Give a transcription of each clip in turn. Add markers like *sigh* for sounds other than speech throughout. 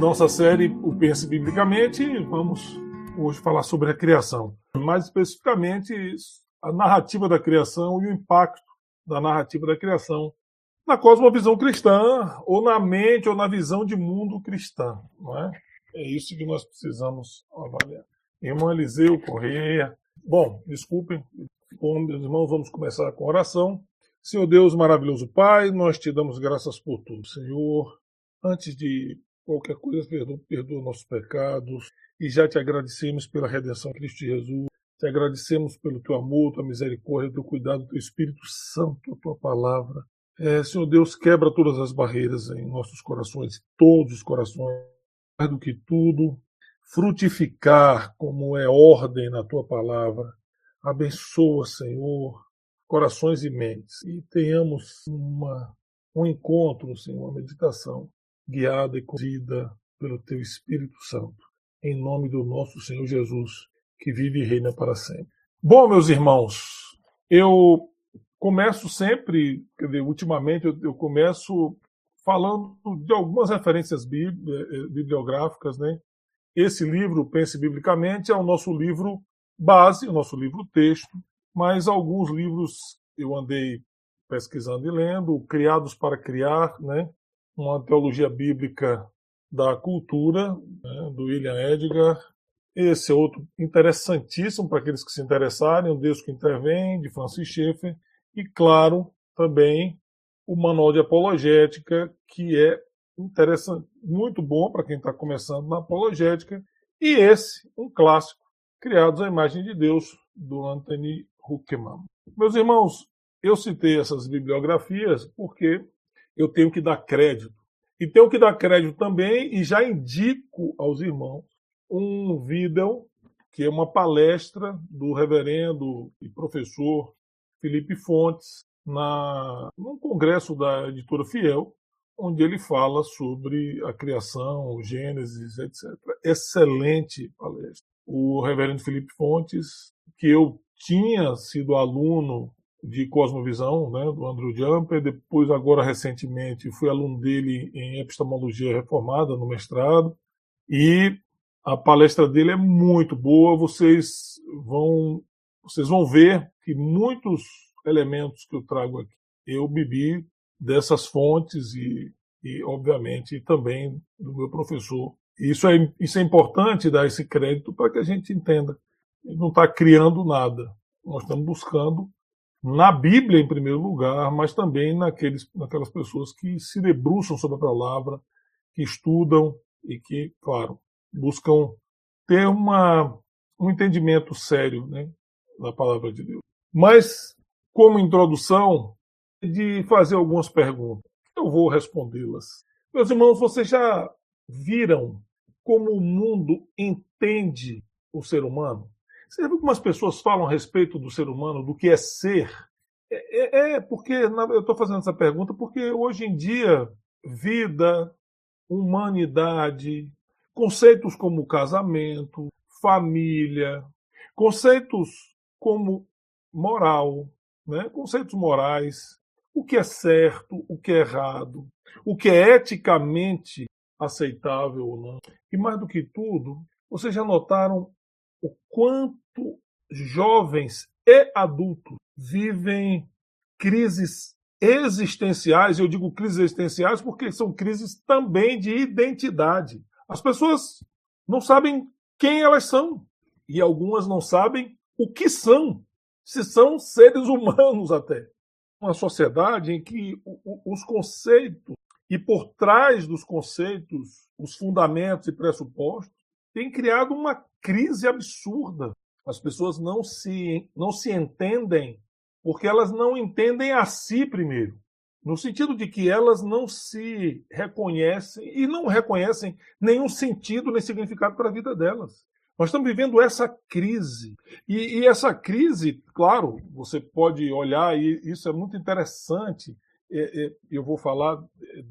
nossa série O Pense Biblicamente, vamos hoje falar sobre a criação. Mais especificamente, a narrativa da criação e o impacto da narrativa da criação na cosmovisão cristã, ou na mente, ou na visão de mundo cristã. Não é? é isso que nós precisamos avaliar. Irmão Eliseu Correia. Bom, desculpem, Bom, meus irmãos, vamos começar com oração. Senhor Deus, maravilhoso Pai, nós te damos graças por tudo. Senhor, antes de qualquer coisa, perdoa, perdoa nossos pecados e já te agradecemos pela redenção de Cristo Jesus. Te agradecemos pelo teu amor, tua misericórdia, teu cuidado, teu Espírito Santo, a tua palavra. É, Senhor Deus, quebra todas as barreiras em nossos corações, todos os corações, mais do que tudo, frutificar como é ordem na tua palavra. Abençoa, Senhor, corações e mentes e tenhamos uma, um encontro, Senhor, uma meditação guiada e conduzida pelo Teu Espírito Santo, em nome do nosso Senhor Jesus, que vive e reina para sempre. Bom, meus irmãos, eu começo sempre, quer dizer, ultimamente eu, eu começo falando de algumas referências eh, bibliográficas, né? Esse livro, Pense Biblicamente, é o nosso livro base, o nosso livro texto, mas alguns livros eu andei pesquisando e lendo, Criados para Criar, né? Uma teologia bíblica da cultura, né? do William Edgar. Esse é outro interessantíssimo para aqueles que se interessarem, O Deus que Intervém, de Francis Schaeffer. E, claro, também o Manual de Apologética, que é interessante, muito bom para quem está começando na apologética. E esse, um clássico, Criados à Imagem de Deus, do Anthony Huckman. Meus irmãos, eu citei essas bibliografias porque eu tenho que dar crédito. E tenho que dar crédito também, e já indico aos irmãos, um vídeo que é uma palestra do reverendo e professor Felipe Fontes na num congresso da editora Fiel, onde ele fala sobre a criação, Gênesis, etc. Excelente palestra. O reverendo Felipe Fontes, que eu tinha sido aluno de Cosmovisão, né, do Andrew Jumper, depois, agora recentemente, fui aluno dele em Epistemologia Reformada, no mestrado, e a palestra dele é muito boa, vocês vão, vocês vão ver que muitos elementos que eu trago aqui, eu bebi dessas fontes e, e obviamente, também do meu professor. Isso é, isso é importante dar esse crédito para que a gente entenda. Ele não está criando nada. Nós estamos buscando na Bíblia, em primeiro lugar, mas também naqueles, naquelas pessoas que se debruçam sobre a palavra, que estudam e que, claro, buscam ter uma, um entendimento sério né, da palavra de Deus. Mas, como introdução, de fazer algumas perguntas. Eu vou respondê-las. Meus irmãos, vocês já viram como o mundo entende o ser humano? Você viu como as pessoas falam a respeito do ser humano, do que é ser? É, é, é porque eu estou fazendo essa pergunta porque hoje em dia vida, humanidade, conceitos como casamento, família, conceitos como moral, né? conceitos morais, o que é certo, o que é errado, o que é eticamente aceitável ou não. E mais do que tudo, vocês já notaram o quanto jovens e adultos vivem crises existenciais, eu digo crises existenciais porque são crises também de identidade. As pessoas não sabem quem elas são e algumas não sabem o que são, se são seres humanos até. Uma sociedade em que os conceitos e por trás dos conceitos, os fundamentos e pressupostos, tem criado uma crise absurda. As pessoas não se, não se entendem porque elas não entendem a si primeiro. No sentido de que elas não se reconhecem e não reconhecem nenhum sentido nem significado para a vida delas. Nós estamos vivendo essa crise. E, e, essa crise, claro, você pode olhar, e isso é muito interessante. É, é, eu vou falar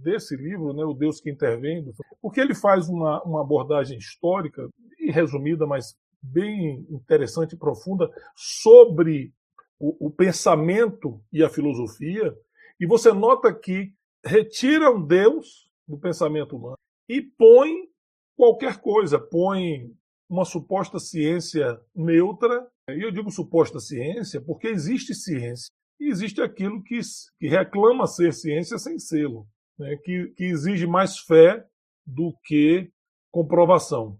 desse livro, né, O Deus que Intervém, porque ele faz uma, uma abordagem histórica, resumida, mas bem interessante e profunda, sobre o, o pensamento e a filosofia, e você nota que retiram Deus do pensamento humano e põe qualquer coisa, põe uma suposta ciência neutra, e eu digo suposta ciência porque existe ciência, e existe aquilo que, que reclama ser ciência sem sê-lo, né? que, que exige mais fé do que comprovação.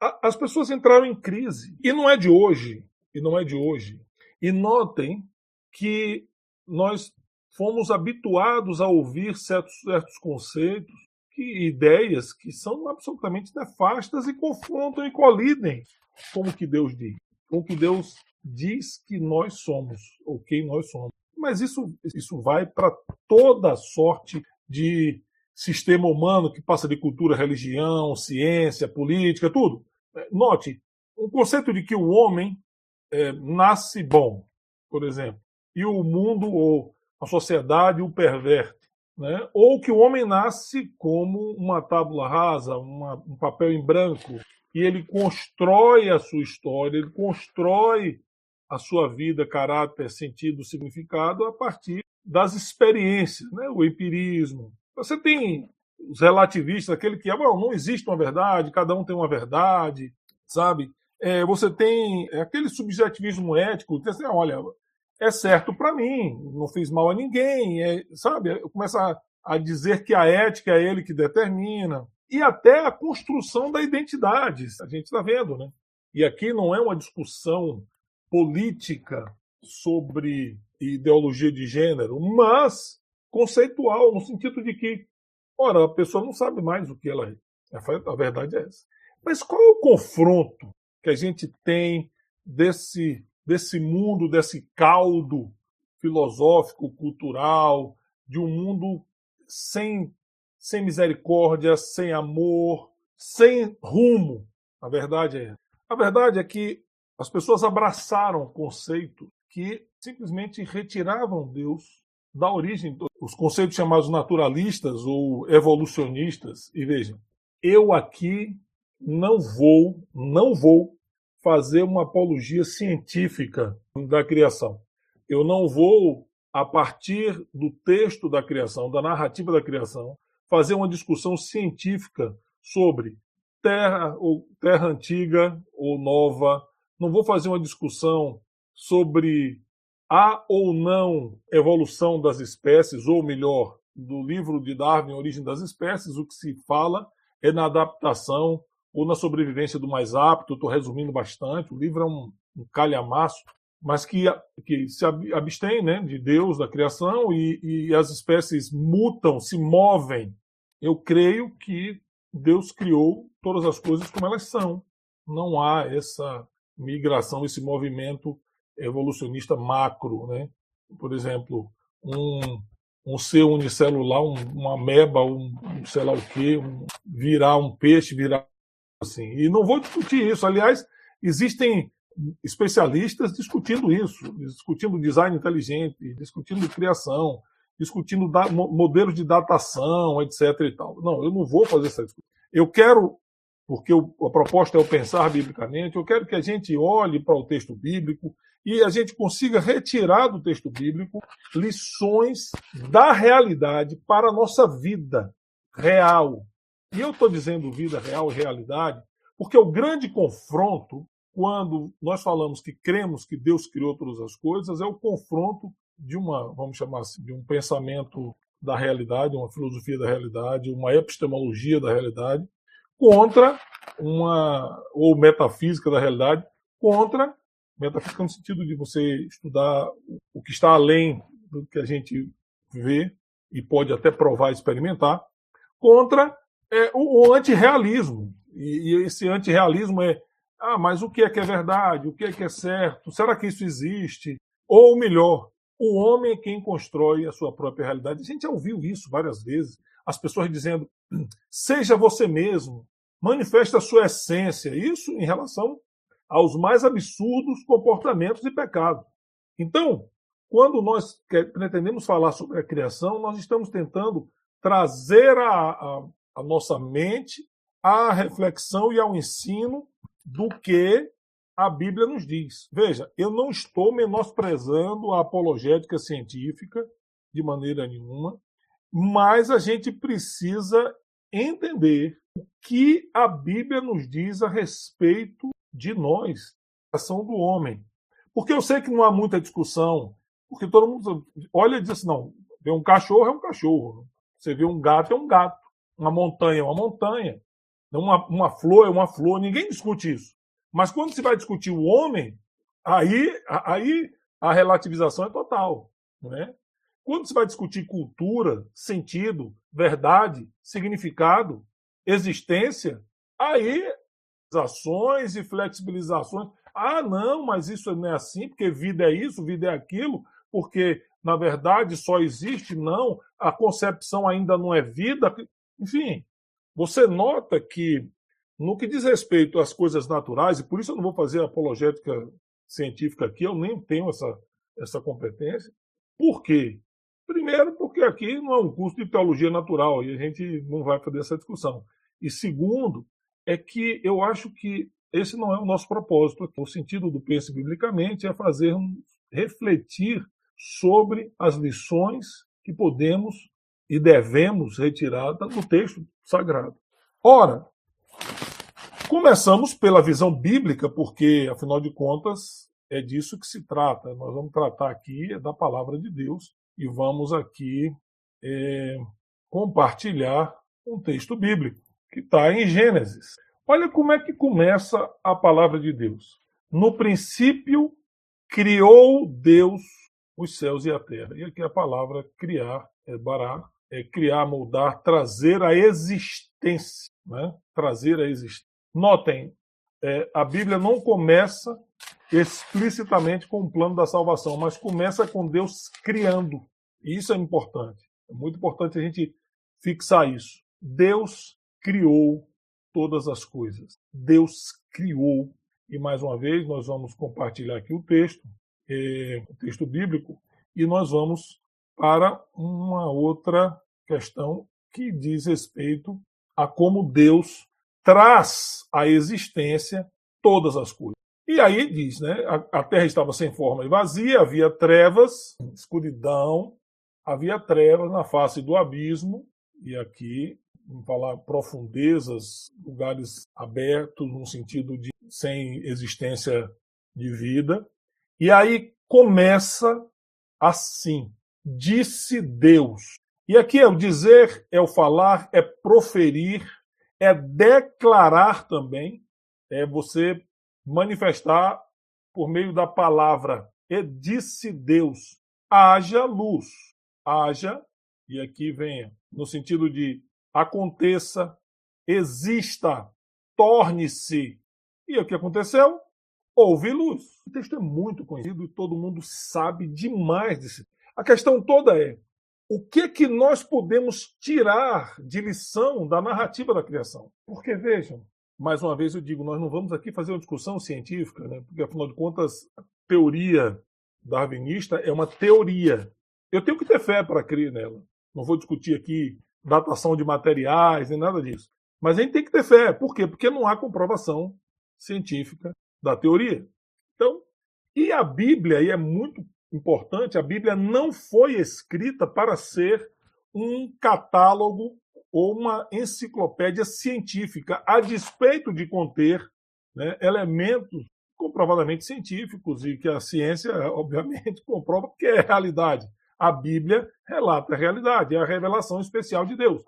As pessoas entraram em crise, e não é de hoje, e não é de hoje. E notem que nós fomos habituados a ouvir certos, certos conceitos, que, ideias que são absolutamente nefastas e confrontam e colidem com o que Deus diz, com o que Deus diz que nós somos, ou quem nós somos. Mas isso, isso vai para toda sorte de sistema humano que passa de cultura, religião, ciência, política, tudo. Note, o conceito de que o homem é, nasce bom, por exemplo, e o mundo ou a sociedade o perverte. Né? Ou que o homem nasce como uma tábula rasa, uma, um papel em branco, e ele constrói a sua história, ele constrói a sua vida, caráter, sentido, significado a partir das experiências, né? o empirismo. Você tem os relativistas, aquele que bom, não existe uma verdade, cada um tem uma verdade, sabe? É, você tem aquele subjetivismo ético, que assim, olha, é certo para mim, não fiz mal a ninguém, é, sabe? Começa a, a dizer que a ética é ele que determina. E até a construção da identidade, a gente está vendo, né? E aqui não é uma discussão política sobre ideologia de gênero, mas conceitual, no sentido de que, ora, a pessoa não sabe mais o que ela é. A verdade é essa. Mas qual é o confronto que a gente tem desse desse mundo, desse caldo filosófico, cultural, de um mundo sem, sem misericórdia, sem amor, sem rumo. A verdade é A verdade é que as pessoas abraçaram conceitos que simplesmente retiravam Deus da origem. Os conceitos chamados naturalistas ou evolucionistas. E vejam, eu aqui não vou, não vou fazer uma apologia científica da criação. Eu não vou, a partir do texto da criação, da narrativa da criação, fazer uma discussão científica sobre terra ou terra antiga ou nova. Não vou fazer uma discussão sobre a ou não evolução das espécies, ou melhor, do livro de Darwin, Origem das Espécies, o que se fala é na adaptação ou na sobrevivência do mais apto, estou resumindo bastante, o livro é um, um calhamaço, mas que, que se abstém né, de Deus, da criação, e, e as espécies mutam, se movem. Eu creio que Deus criou todas as coisas como elas são. Não há essa migração, esse movimento evolucionista macro. Né? Por exemplo, um, um ser unicelular, um, uma ameba, um, um sei lá o quê, um, virar um peixe, virar Assim, e não vou discutir isso. Aliás, existem especialistas discutindo isso, discutindo design inteligente, discutindo criação, discutindo modelos de datação, etc. E tal. Não, eu não vou fazer essa discussão. Eu quero, porque a proposta é o pensar biblicamente, eu quero que a gente olhe para o texto bíblico e a gente consiga retirar do texto bíblico lições da realidade para a nossa vida real, e eu estou dizendo vida real e realidade, porque o grande confronto, quando nós falamos que cremos que Deus criou todas as coisas, é o confronto de uma, vamos chamar assim, de um pensamento da realidade, uma filosofia da realidade, uma epistemologia da realidade, contra uma, ou metafísica da realidade, contra, metafísica no sentido de você estudar o que está além do que a gente vê e pode até provar e experimentar, contra é o, o antirrealismo. E, e esse antirrealismo é ah, mas o que é que é verdade? O que é que é certo? Será que isso existe? Ou melhor, o homem é quem constrói a sua própria realidade. A gente já ouviu isso várias vezes. As pessoas dizendo: seja você mesmo, manifeste a sua essência. Isso em relação aos mais absurdos comportamentos e pecados. Então, quando nós pretendemos falar sobre a criação, nós estamos tentando trazer a, a, a nossa mente à reflexão e ao ensino do que a Bíblia nos diz. Veja, eu não estou menosprezando a apologética científica de maneira nenhuma, mas a gente precisa entender o que a Bíblia nos diz a respeito de nós, a ação do homem. Porque eu sei que não há muita discussão, porque todo mundo olha e diz assim, não, vê um cachorro é um cachorro, você vê um gato é um gato, uma montanha é uma montanha, uma, uma flor é uma flor, ninguém discute isso. Mas quando se vai discutir o homem, aí, aí a relativização é total. Não é? Quando se vai discutir cultura, sentido, verdade, significado, existência, aí ações e flexibilizações. Ah, não, mas isso não é assim, porque vida é isso, vida é aquilo, porque na verdade só existe, não, a concepção ainda não é vida. Enfim, você nota que no que diz respeito às coisas naturais, e por isso eu não vou fazer apologética científica aqui, eu nem tenho essa, essa competência. Por quê? Primeiro, porque aqui não é um curso de teologia natural e a gente não vai fazer essa discussão. E segundo, é que eu acho que esse não é o nosso propósito. O sentido do Pense Biblicamente é fazer refletir sobre as lições que podemos e devemos retirar do texto sagrado. Ora, Começamos pela visão bíblica, porque, afinal de contas, é disso que se trata. Nós vamos tratar aqui da palavra de Deus e vamos aqui é, compartilhar um texto bíblico que está em Gênesis. Olha como é que começa a palavra de Deus. No princípio, criou Deus os céus e a terra. E aqui a palavra criar é bará, é criar, moldar, trazer a existência, né? trazer a existência. Notem, é, a Bíblia não começa explicitamente com o plano da salvação, mas começa com Deus criando. E isso é importante. É muito importante a gente fixar isso. Deus criou todas as coisas. Deus criou. E mais uma vez, nós vamos compartilhar aqui o texto, é, o texto bíblico, e nós vamos para uma outra questão que diz respeito a como Deus traz à existência todas as coisas. E aí diz, né? A, a terra estava sem forma e vazia, havia trevas, escuridão, havia trevas na face do abismo, e aqui vamos falar profundezas, lugares abertos no sentido de sem existência de vida. E aí começa assim: disse Deus. E aqui é o dizer, é o falar, é proferir, é declarar também, é você manifestar por meio da palavra. E disse Deus: haja luz, haja, e aqui vem no sentido de aconteça, exista, torne-se. E o que aconteceu? Houve luz. O texto é muito conhecido e todo mundo sabe demais disso. A questão toda é: o que que nós podemos tirar de lição da narrativa da criação? Porque vejam, mais uma vez eu digo, nós não vamos aqui fazer uma discussão científica, né? porque afinal de contas, a teoria darwinista é uma teoria. Eu tenho que ter fé para crer nela. Não vou discutir aqui datação de materiais nem nada disso. Mas a gente tem que ter fé. Por quê? Porque não há comprovação científica da teoria. Então, e a Bíblia, e é muito importante, a Bíblia não foi escrita para ser um catálogo ou uma enciclopédia científica, a despeito de conter né, elementos comprovadamente científicos e que a ciência, *laughs* obviamente, comprova que é realidade. A Bíblia relata a realidade, é a revelação especial de Deus.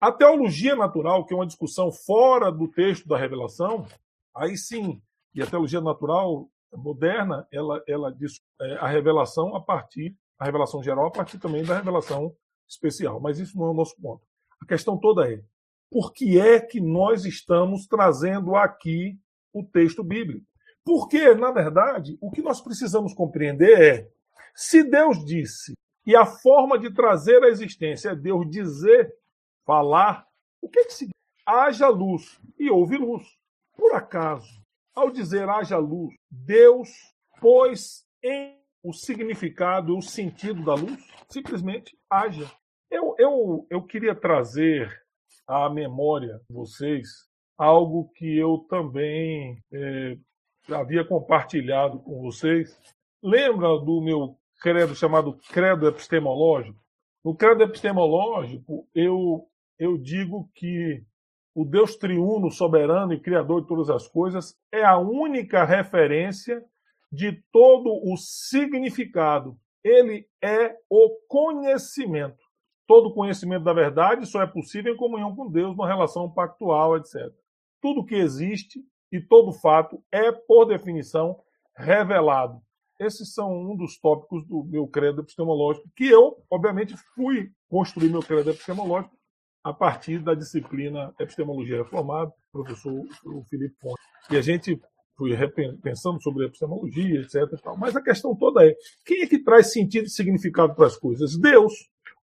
A teologia natural, que é uma discussão fora do texto da revelação, aí sim, e a teologia natural moderna, ela, ela diz é, a revelação a partir, a revelação geral a partir também da revelação especial. Mas isso não é o nosso ponto. A questão toda é, por que é que nós estamos trazendo aqui o texto bíblico? Porque, na verdade, o que nós precisamos compreender é, se Deus disse, e a forma de trazer a existência é Deus dizer, falar, o que, que se haja luz e houve luz? Por acaso ao dizer haja luz, Deus pôs em o significado, o sentido da luz, simplesmente haja. Eu, eu, eu queria trazer à memória de vocês algo que eu também é, havia compartilhado com vocês. Lembra do meu credo chamado credo epistemológico? No credo epistemológico, eu eu digo que o Deus triuno, soberano e criador de todas as coisas é a única referência de todo o significado. Ele é o conhecimento. Todo conhecimento da verdade só é possível em comunhão com Deus, numa relação pactual, etc. Tudo que existe e todo fato é, por definição, revelado. Esses são um dos tópicos do meu credo epistemológico, que eu, obviamente, fui construir meu credo epistemológico a partir da disciplina Epistemologia Reformada, professor Felipe Ponte. E a gente foi pensando sobre epistemologia, etc. Mas a questão toda é: quem é que traz sentido e significado para as coisas? Deus.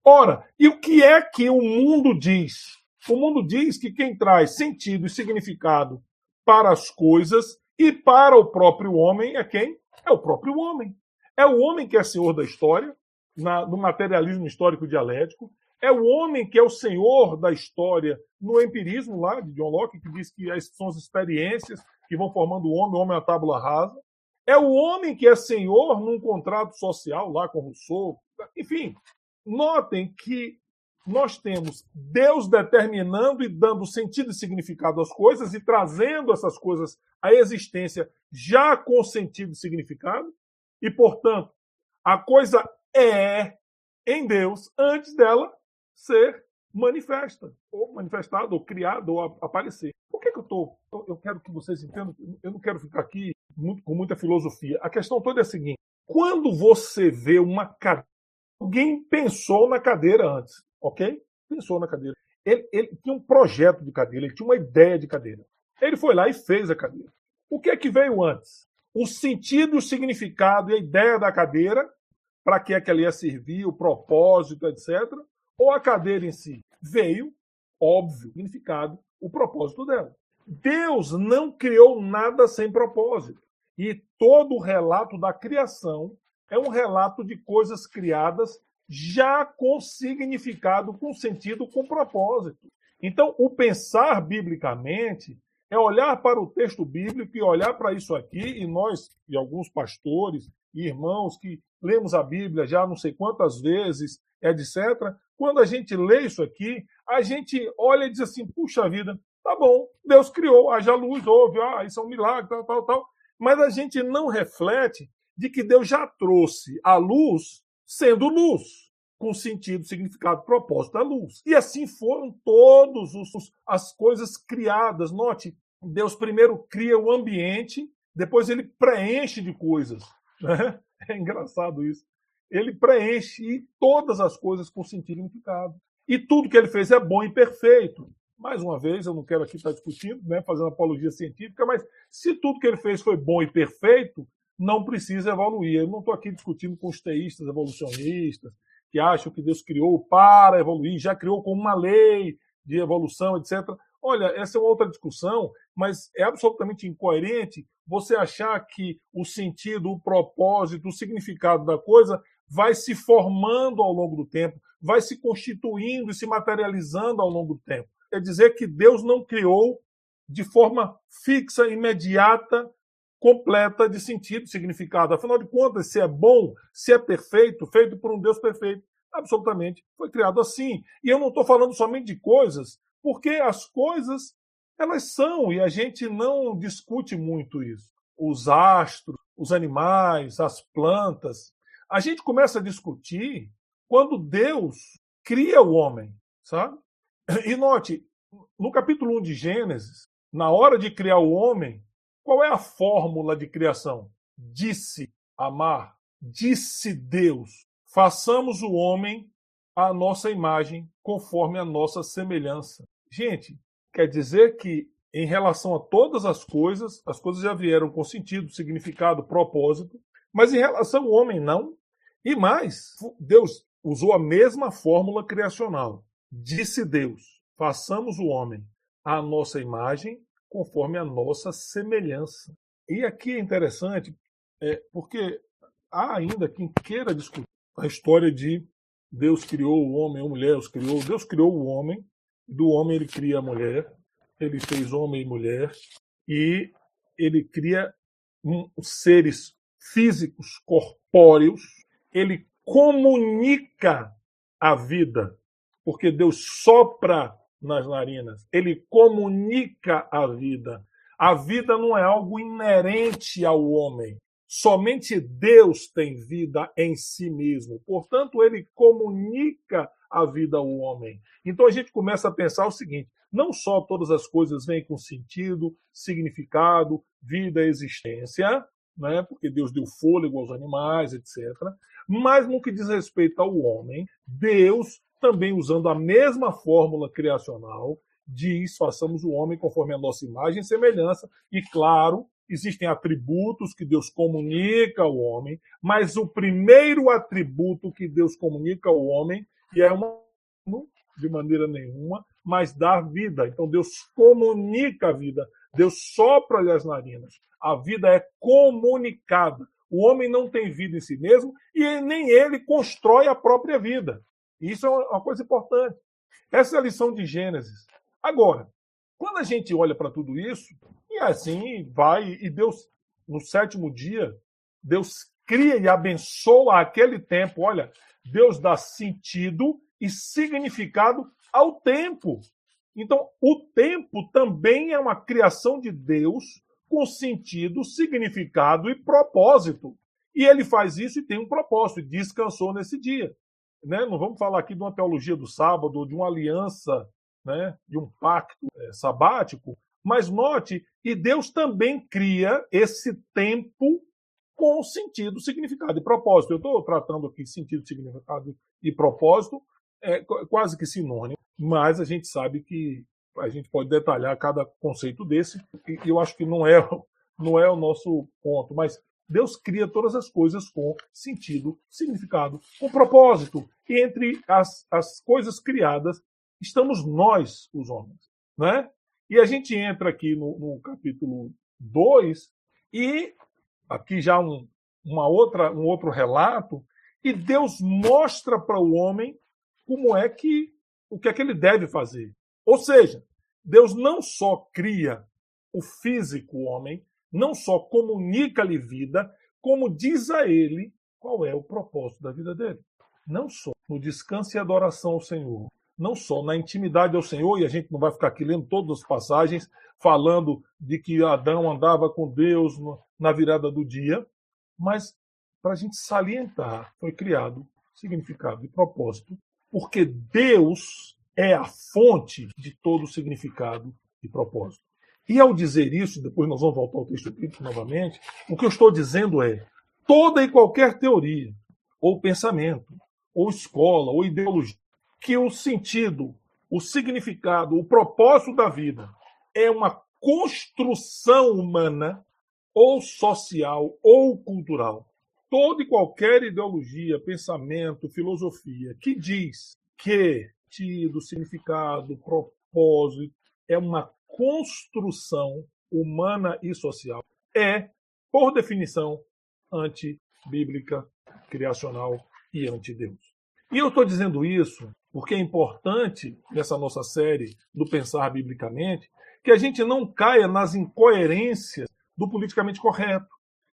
Ora, e o que é que o mundo diz? O mundo diz que quem traz sentido e significado para as coisas e para o próprio homem é quem? É o próprio homem. É o homem que é senhor da história, na, no materialismo histórico dialético. É o homem que é o senhor da história no empirismo lá de John Locke, que diz que são as experiências que vão formando o homem, o homem é a tábula rasa. É o homem que é senhor num contrato social lá com Rousseau. Enfim, notem que nós temos Deus determinando e dando sentido e significado às coisas e trazendo essas coisas à existência já com sentido e significado, e, portanto, a coisa é em Deus antes dela ser manifesta, ou manifestada, ou criada, ou aparecer. Por que, que eu estou. Eu quero que vocês entendam, eu não quero ficar aqui muito, com muita filosofia. A questão toda é a seguinte: quando você vê uma cadeira, alguém pensou na cadeira antes ok? Pensou na cadeira. Ele, ele tinha um projeto de cadeira, ele tinha uma ideia de cadeira. Ele foi lá e fez a cadeira. O que é que veio antes? O sentido, o significado e a ideia da cadeira, para que é que ela ia servir, o propósito, etc. Ou a cadeira em si? Veio, óbvio, significado, o propósito dela. Deus não criou nada sem propósito. E todo o relato da criação é um relato de coisas criadas já com significado, com sentido, com propósito. Então, o pensar biblicamente é olhar para o texto bíblico e olhar para isso aqui, e nós, e alguns pastores e irmãos que lemos a Bíblia já não sei quantas vezes, etc., quando a gente lê isso aqui, a gente olha e diz assim: puxa vida, tá bom, Deus criou, haja luz, houve, ah, isso é um milagre, tal, tal, tal. Mas a gente não reflete de que Deus já trouxe a luz sendo luz, com sentido, significado, propósito da luz. E assim foram todas as coisas criadas. Note, Deus primeiro cria o ambiente, depois ele preenche de coisas. Né? *laughs* É engraçado isso. Ele preenche todas as coisas com sentido e significado. E tudo que ele fez é bom e perfeito. Mais uma vez, eu não quero aqui estar discutindo, né, fazendo apologia científica, mas se tudo que ele fez foi bom e perfeito, não precisa evoluir. Eu não estou aqui discutindo com os teístas evolucionistas que acham que Deus criou para evoluir, já criou com uma lei de evolução, etc. Olha, essa é uma outra discussão, mas é absolutamente incoerente você achar que o sentido, o propósito, o significado da coisa vai se formando ao longo do tempo, vai se constituindo e se materializando ao longo do tempo. É dizer que Deus não criou de forma fixa, imediata, completa de sentido, significado. Afinal de contas, se é bom, se é perfeito, feito por um Deus perfeito, absolutamente foi criado assim. E eu não estou falando somente de coisas, porque as coisas elas são e a gente não discute muito isso. Os astros, os animais, as plantas. A gente começa a discutir quando Deus cria o homem, sabe? E note, no capítulo 1 de Gênesis, na hora de criar o homem, qual é a fórmula de criação? Disse amar, disse Deus: façamos o homem à nossa imagem, conforme a nossa semelhança. Gente, quer dizer que em relação a todas as coisas, as coisas já vieram com sentido, significado, propósito, mas em relação ao homem, não. E mais, Deus usou a mesma fórmula criacional. Disse Deus: façamos o homem à nossa imagem, conforme a nossa semelhança. E aqui é interessante, é, porque há ainda quem queira discutir a história de Deus criou o homem, a mulher os criou. Deus criou o homem, do homem ele cria a mulher, ele fez homem e mulher, e ele cria um, seres físicos, corpóreos, ele comunica a vida, porque Deus sopra nas narinas. Ele comunica a vida. A vida não é algo inerente ao homem. Somente Deus tem vida em si mesmo. Portanto, ele comunica a vida ao homem. Então a gente começa a pensar o seguinte: não só todas as coisas vêm com sentido, significado, vida, existência, né? porque Deus deu fôlego aos animais, etc. Mas no que diz respeito ao homem, Deus, também usando a mesma fórmula criacional, diz: façamos o homem conforme a nossa imagem e semelhança, e claro, existem atributos que Deus comunica ao homem, mas o primeiro atributo que Deus comunica ao homem, e é uma de maneira nenhuma, mas dá vida. Então Deus comunica a vida, Deus sopra-lhe as narinas. A vida é comunicada. O homem não tem vida em si mesmo e nem ele constrói a própria vida. Isso é uma coisa importante. Essa é a lição de Gênesis. Agora, quando a gente olha para tudo isso, e assim vai, e Deus, no sétimo dia, Deus cria e abençoa aquele tempo. Olha, Deus dá sentido e significado ao tempo. Então, o tempo também é uma criação de Deus com sentido, significado e propósito. E ele faz isso e tem um propósito, e descansou nesse dia. Né? Não vamos falar aqui de uma teologia do sábado, ou de uma aliança, né? de um pacto é, sabático, mas note, e Deus também cria esse tempo com sentido, significado e propósito. Eu estou tratando aqui sentido, significado e propósito, é quase que sinônimo, mas a gente sabe que a gente pode detalhar cada conceito desse, e eu acho que não é, não é o nosso ponto, mas Deus cria todas as coisas com sentido, significado, com propósito. E entre as, as coisas criadas estamos nós, os homens. Né? E a gente entra aqui no, no capítulo 2 e aqui já um, uma outra, um outro relato, e Deus mostra para o homem como é que o que é que ele deve fazer. Ou seja, Deus não só cria o físico homem, não só comunica-lhe vida, como diz a ele qual é o propósito da vida dele. Não só no descanso e adoração ao Senhor, não só na intimidade ao Senhor, e a gente não vai ficar aqui lendo todas as passagens falando de que Adão andava com Deus na virada do dia, mas para a gente salientar, foi criado significado e propósito porque Deus é a fonte de todo significado e propósito. E ao dizer isso, depois nós vamos voltar ao texto bíblico novamente, o que eu estou dizendo é: toda e qualquer teoria, ou pensamento, ou escola, ou ideologia, que o sentido, o significado, o propósito da vida é uma construção humana, ou social, ou cultural, toda e qualquer ideologia, pensamento, filosofia que diz que tido, significado, propósito é uma construção humana e social é, por definição, antibíblica, criacional e anti-Deus. E eu estou dizendo isso porque é importante, nessa nossa série do Pensar Biblicamente, que a gente não caia nas incoerências do politicamente correto.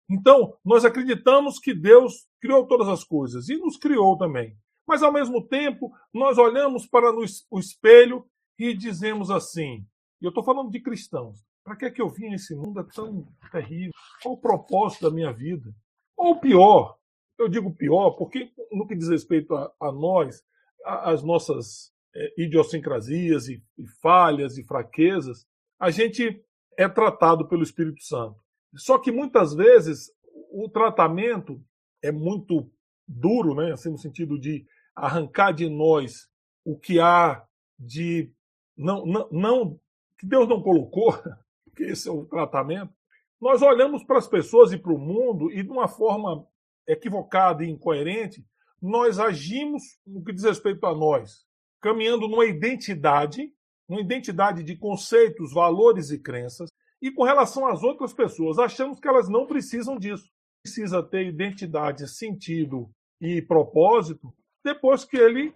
Então, nós acreditamos que Deus criou todas as coisas e nos criou também. Mas, ao mesmo tempo, nós olhamos para o espelho e dizemos assim: e eu estou falando de cristãos, para que é que eu vim nesse mundo é tão terrível? Qual o propósito da minha vida? Ou pior, eu digo pior, porque no que diz respeito a, a nós, a, as nossas é, idiosincrasias e, e falhas e fraquezas, a gente é tratado pelo Espírito Santo. Só que muitas vezes o tratamento é muito duro, né? assim, no sentido de arrancar de nós o que há de não, não, não que Deus não colocou, *laughs* que esse é o tratamento. Nós olhamos para as pessoas e para o mundo e de uma forma equivocada e incoerente, nós agimos no que diz respeito a nós, caminhando numa identidade, uma identidade de conceitos, valores e crenças, e com relação às outras pessoas, achamos que elas não precisam disso. Precisa ter identidade, sentido e propósito depois que ele,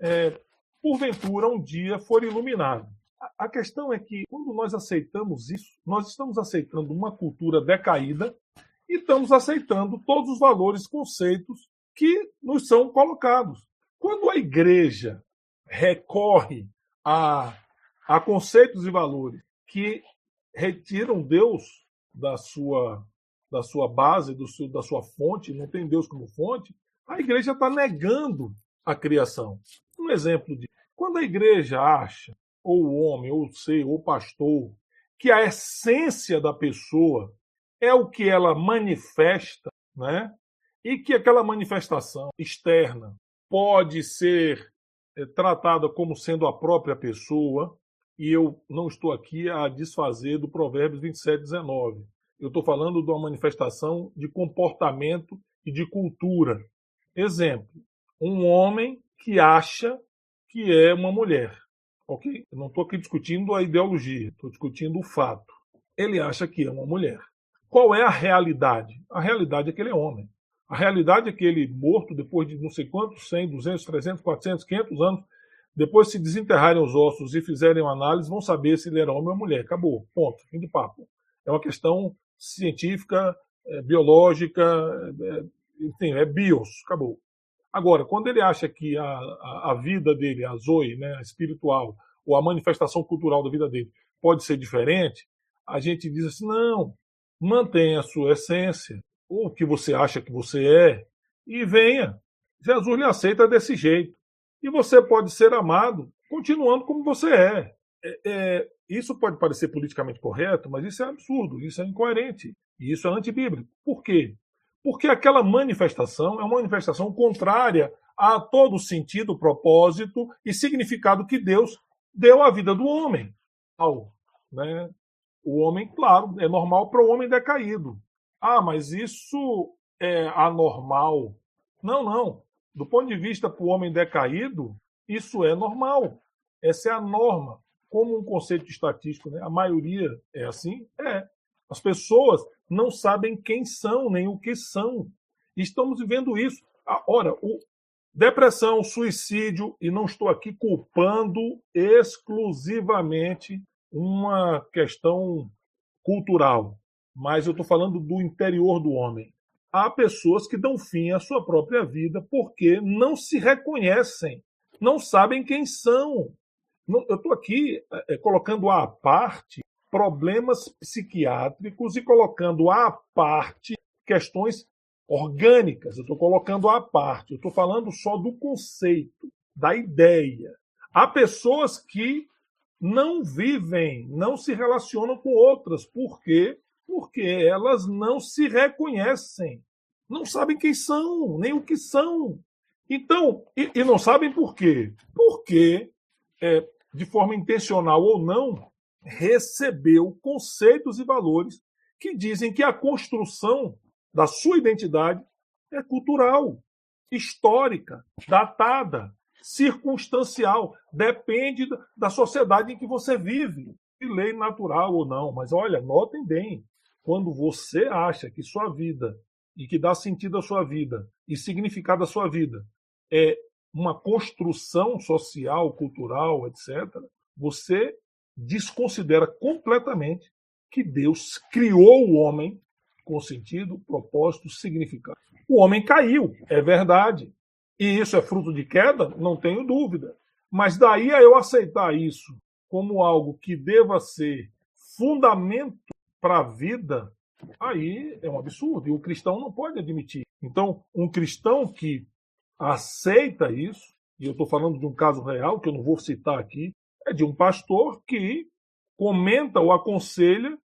é, porventura, um dia for iluminado. A questão é que, quando nós aceitamos isso, nós estamos aceitando uma cultura decaída e estamos aceitando todos os valores, conceitos que nos são colocados. Quando a igreja recorre a há conceitos e valores que retiram Deus da sua, da sua base, do seu, da sua fonte, não tem Deus como fonte, a igreja está negando a criação. Um exemplo de quando a igreja acha, ou o homem, ou o ser, ou o pastor, que a essência da pessoa é o que ela manifesta, né? E que aquela manifestação externa pode ser é, tratada como sendo a própria pessoa, e eu não estou aqui a desfazer do Provérbios 27, 19. Eu estou falando de uma manifestação de comportamento e de cultura. Exemplo: um homem que acha que é uma mulher. Ok? Eu não estou aqui discutindo a ideologia, estou discutindo o fato. Ele acha que é uma mulher. Qual é a realidade? A realidade é que ele é homem. A realidade é que ele, morto depois de não sei quantos, 100, 200, 300, 400, 500 anos, depois se desenterrarem os ossos e fizerem uma análise, vão saber se ele era homem ou mulher. Acabou. Ponto. Fim de papo. É uma questão científica, é, biológica, é, enfim, é bios. Acabou. Agora, quando ele acha que a, a, a vida dele, a Zoe, né, a espiritual, ou a manifestação cultural da vida dele pode ser diferente, a gente diz assim: não, mantenha a sua essência, ou o que você acha que você é, e venha. Jesus lhe aceita desse jeito. E você pode ser amado continuando como você é. é, é isso pode parecer politicamente correto, mas isso é absurdo, isso é incoerente, e isso é antibíblico. Por quê? Porque aquela manifestação é uma manifestação contrária a todo sentido, propósito e significado que Deus deu à vida do homem. Né? O homem, claro, é normal para o homem decaído. Ah, mas isso é anormal. Não, não. Do ponto de vista para o homem decaído, isso é normal. Essa é a norma. Como um conceito estatístico, né? a maioria é assim? É. As pessoas não sabem quem são, nem o que são. Estamos vivendo isso. Ah, ora, o depressão, suicídio, e não estou aqui culpando exclusivamente uma questão cultural, mas eu estou falando do interior do homem. Há pessoas que dão fim à sua própria vida porque não se reconhecem, não sabem quem são. Eu estou aqui é, colocando à parte problemas psiquiátricos e colocando à parte questões orgânicas. Eu estou colocando à parte. Eu estou falando só do conceito, da ideia. Há pessoas que não vivem, não se relacionam com outras. Por quê? Porque elas não se reconhecem. Não sabem quem são, nem o que são. Então, e, e não sabem por quê? Porque, é, de forma intencional ou não, recebeu conceitos e valores que dizem que a construção da sua identidade é cultural, histórica, datada, circunstancial, depende da sociedade em que você vive, de lei natural ou não. Mas olha, notem bem, quando você acha que sua vida e que dá sentido à sua vida e significado à sua vida é uma construção social, cultural, etc., você desconsidera completamente que Deus criou o homem com sentido, propósito, significado. O homem caiu, é verdade. E isso é fruto de queda? Não tenho dúvida. Mas daí a eu aceitar isso como algo que deva ser fundamento para a vida, aí é um absurdo. E o cristão não pode admitir. Então, um cristão que aceita isso, e eu estou falando de um caso real, que eu não vou citar aqui, é de um pastor que comenta ou aconselha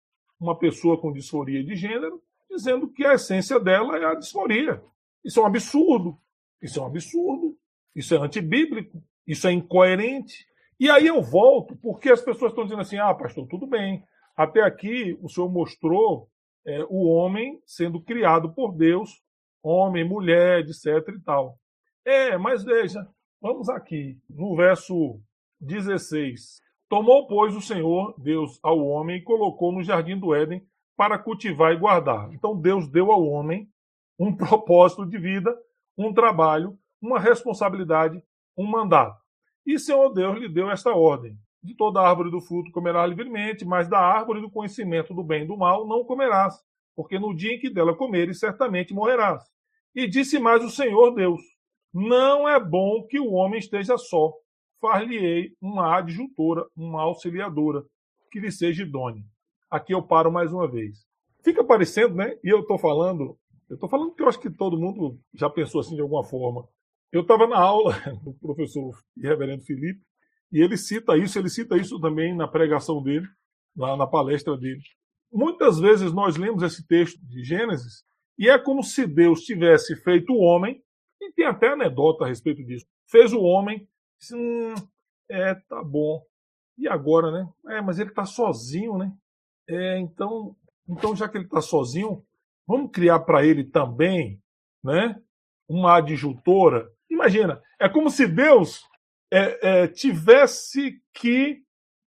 uma pessoa com disforia de gênero, dizendo que a essência dela é a disforia. Isso é um absurdo. Isso é um absurdo. Isso é antibíblico. Isso é incoerente. E aí eu volto, porque as pessoas estão dizendo assim: ah, pastor, tudo bem. Até aqui o senhor mostrou é, o homem sendo criado por Deus, homem, mulher, etc. e tal. É, mas veja, vamos aqui, no verso 16. Tomou, pois, o Senhor Deus ao homem e colocou no jardim do Éden para cultivar e guardar. Então Deus deu ao homem um *laughs* propósito de vida, um trabalho, uma responsabilidade, um mandato. E Senhor Deus lhe deu esta ordem: de toda árvore do fruto comerás livremente, mas da árvore do conhecimento do bem e do mal não comerás, porque no dia em que dela comeres, certamente morrerás. E disse mais o Senhor Deus: Não é bom que o homem esteja só far-lhe-ei uma adjuntora, uma auxiliadora, que lhe seja idônea. Aqui eu paro mais uma vez. Fica parecendo, né? E eu estou falando, eu estou falando que eu acho que todo mundo já pensou assim de alguma forma. Eu estava na aula *laughs* do professor reverendo Felipe, e ele cita isso, ele cita isso também na pregação dele, lá na palestra dele. Muitas vezes nós lemos esse texto de Gênesis e é como se Deus tivesse feito o homem, e tem até anedota a respeito disso. Fez o homem, disse, hum, é, tá bom. E agora, né? É, mas ele está sozinho, né? É, então, então, já que ele está sozinho, vamos criar para ele também, né? Uma adjuntora. Imagina, é como se Deus é, é, tivesse que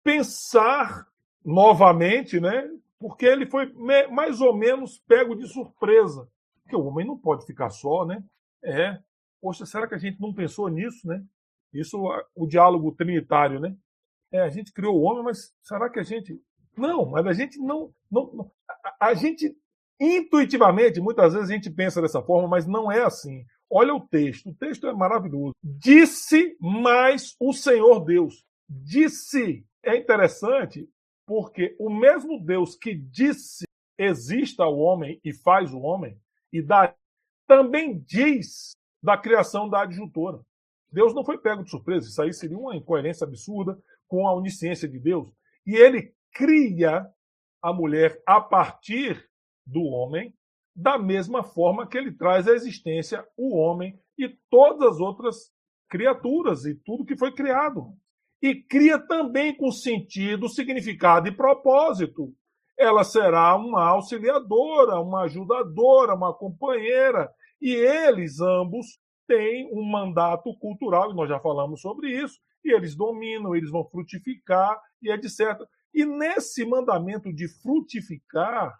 pensar novamente, né? Porque ele foi mais ou menos pego de surpresa. Porque o homem não pode ficar só, né? É. Poxa, será que a gente não pensou nisso, né? Isso, o diálogo trinitário, né? É, a gente criou o homem, mas será que a gente. Não, mas a gente não. não, não a, a gente, intuitivamente, muitas vezes a gente pensa dessa forma, mas não é assim. Olha o texto, o texto é maravilhoso. Disse mais o Senhor Deus. Disse. É interessante porque o mesmo Deus que disse exista o homem e faz o homem, e dá, também diz da criação da adjuntora. Deus não foi pego de surpresa, isso aí seria uma incoerência absurda com a onisciência de Deus. E ele cria a mulher a partir do homem, da mesma forma que ele traz à existência o homem e todas as outras criaturas e tudo que foi criado e cria também com sentido, significado e propósito. Ela será uma auxiliadora, uma ajudadora, uma companheira, e eles ambos têm um mandato cultural, e nós já falamos sobre isso, e eles dominam, eles vão frutificar e etc. E nesse mandamento de frutificar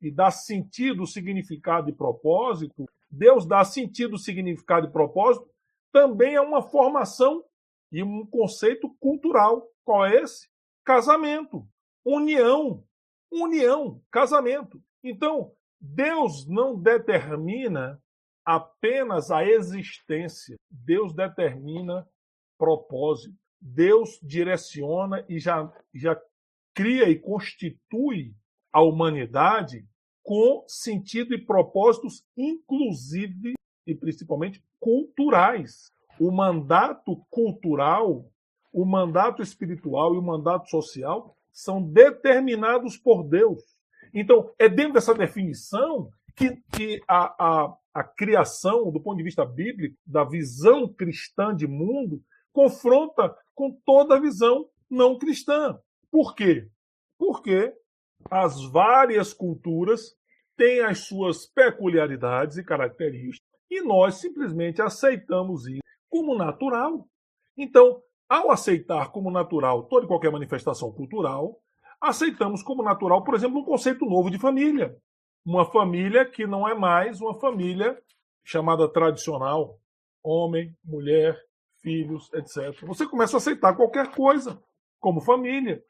e dar sentido, significado e propósito, Deus dá sentido, significado e propósito também a uma formação e um conceito cultural. Qual é esse? Casamento, união, união, casamento. Então, Deus não determina apenas a existência, Deus determina propósito. Deus direciona e já, já cria e constitui a humanidade com sentido e propósitos, inclusive e principalmente culturais o mandato cultural, o mandato espiritual e o mandato social são determinados por Deus. Então, é dentro dessa definição que, que a, a, a criação, do ponto de vista bíblico, da visão cristã de mundo, confronta com toda a visão não cristã. Por quê? Porque as várias culturas têm as suas peculiaridades e características e nós simplesmente aceitamos isso como natural. Então, ao aceitar como natural toda e qualquer manifestação cultural, aceitamos como natural, por exemplo, um conceito novo de família. Uma família que não é mais uma família chamada tradicional, homem, mulher, filhos, etc. Você começa a aceitar qualquer coisa como família.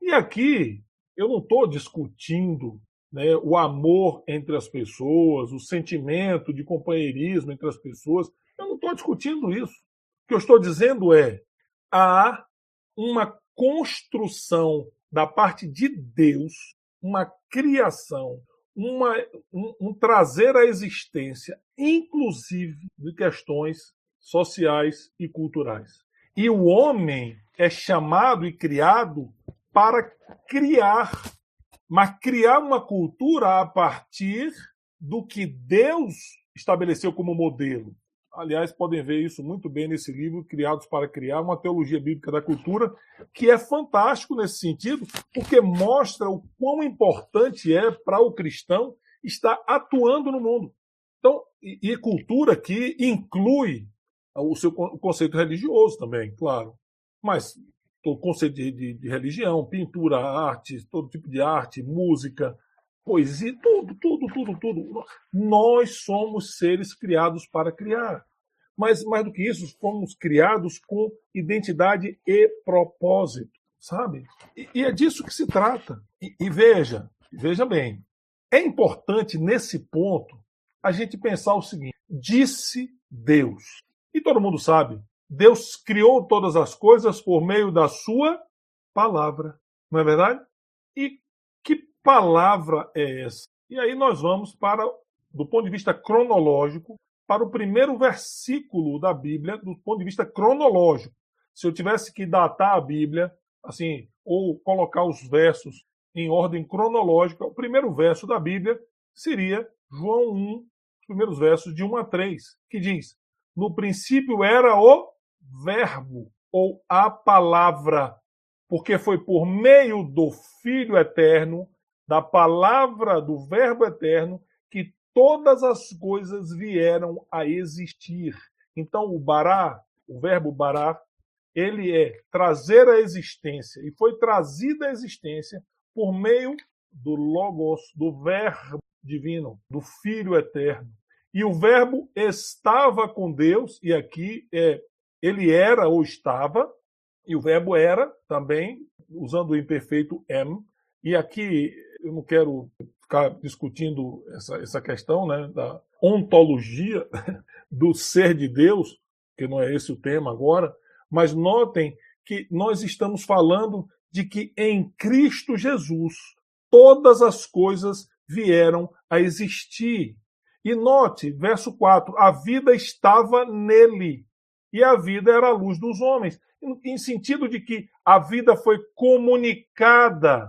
E aqui eu não estou discutindo né, o amor entre as pessoas, o sentimento de companheirismo entre as pessoas. Eu não estou discutindo isso. O que eu estou dizendo é há uma construção da parte de Deus, uma criação, uma, um, um trazer à existência, inclusive de questões sociais e culturais. E o homem é chamado e criado para criar, mas criar uma cultura a partir do que Deus estabeleceu como modelo. Aliás, podem ver isso muito bem nesse livro, Criados para Criar, uma teologia bíblica da cultura, que é fantástico nesse sentido, porque mostra o quão importante é para o cristão estar atuando no mundo. Então, e, e cultura que inclui o seu o conceito religioso também, claro. Mas o conceito de, de, de religião, pintura, arte, todo tipo de arte, música, poesia, tudo, tudo, tudo, tudo. Nós somos seres criados para criar. Mas, mais do que isso, fomos criados com identidade e propósito, sabe? E, e é disso que se trata. E, e veja, veja bem, é importante nesse ponto a gente pensar o seguinte: disse Deus. E todo mundo sabe Deus criou todas as coisas por meio da sua palavra. Não é verdade? Palavra é essa? E aí nós vamos para, do ponto de vista cronológico, para o primeiro versículo da Bíblia, do ponto de vista cronológico. Se eu tivesse que datar a Bíblia, assim, ou colocar os versos em ordem cronológica, o primeiro verso da Bíblia seria João 1, os primeiros versos de 1 a 3, que diz: No princípio era o Verbo, ou a palavra, porque foi por meio do Filho eterno, da palavra do Verbo eterno, que todas as coisas vieram a existir. Então, o bará, o verbo bará, ele é trazer a existência, e foi trazida a existência por meio do Logos, do Verbo divino, do Filho eterno. E o Verbo estava com Deus, e aqui é ele era ou estava, e o verbo era também, usando o imperfeito am. E aqui eu não quero ficar discutindo essa, essa questão né, da ontologia *laughs* do ser de Deus, que não é esse o tema agora, mas notem que nós estamos falando de que em Cristo Jesus todas as coisas vieram a existir. E note, verso 4: a vida estava nele e a vida era a luz dos homens. Em sentido de que a vida foi comunicada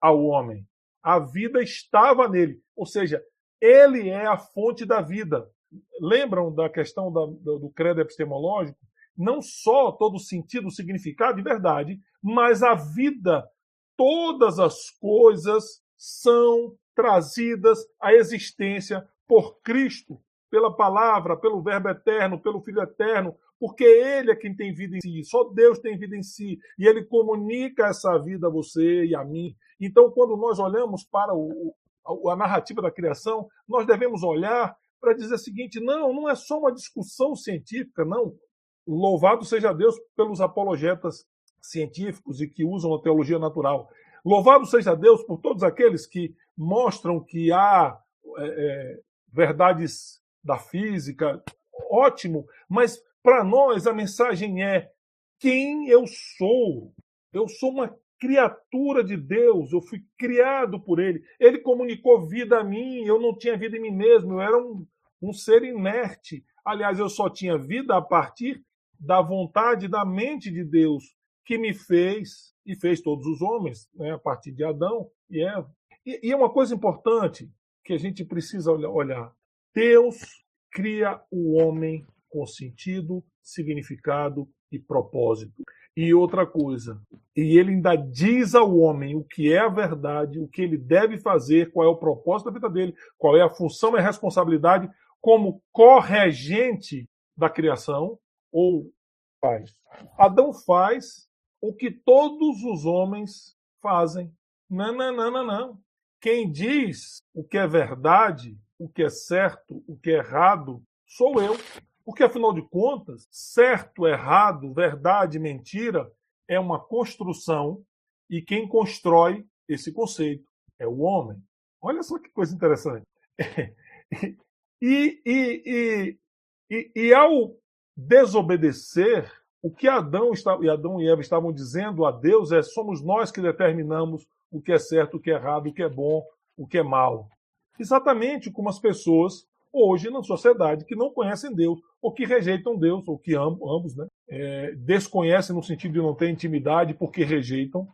ao homem. A vida estava nele. Ou seja, ele é a fonte da vida. Lembram da questão da, do, do credo epistemológico? Não só todo o sentido, o significado e verdade, mas a vida, todas as coisas são trazidas à existência por Cristo, pela palavra, pelo Verbo eterno, pelo Filho eterno, porque Ele é quem tem vida em si, só Deus tem vida em si, e Ele comunica essa vida a você e a mim. Então, quando nós olhamos para o, a, a narrativa da criação, nós devemos olhar para dizer o seguinte: não, não é só uma discussão científica, não. Louvado seja Deus pelos apologetas científicos e que usam a teologia natural. Louvado seja Deus por todos aqueles que mostram que há é, é, verdades da física, ótimo, mas para nós, a mensagem é: quem eu sou? Eu sou uma criatura de Deus, eu fui criado por Ele. Ele comunicou vida a mim, eu não tinha vida em mim mesmo, eu era um, um ser inerte. Aliás, eu só tinha vida a partir da vontade, da mente de Deus, que me fez e fez todos os homens, né, a partir de Adão e Eva. E, e é uma coisa importante que a gente precisa olhar: Deus cria o homem com sentido, significado e propósito. E outra coisa, e ele ainda diz ao homem o que é a verdade, o que ele deve fazer, qual é o propósito da vida dele, qual é a função e a responsabilidade como corregente da criação ou faz. Adão faz o que todos os homens fazem. Não, não, não, não, não. Quem diz o que é verdade, o que é certo, o que é errado, sou eu. Porque, afinal de contas, certo, errado, verdade, mentira é uma construção e quem constrói esse conceito é o homem. Olha só que coisa interessante. *laughs* E, e, e, e, ao desobedecer, o que Adão, está, e Adão e Eva estavam dizendo a Deus é: somos nós que determinamos o que é certo, o que é errado, o que é bom, o que é mal. Exatamente como as pessoas hoje na sociedade que não conhecem Deus, ou que rejeitam Deus, ou que ambos né, é, desconhecem no sentido de não ter intimidade porque rejeitam,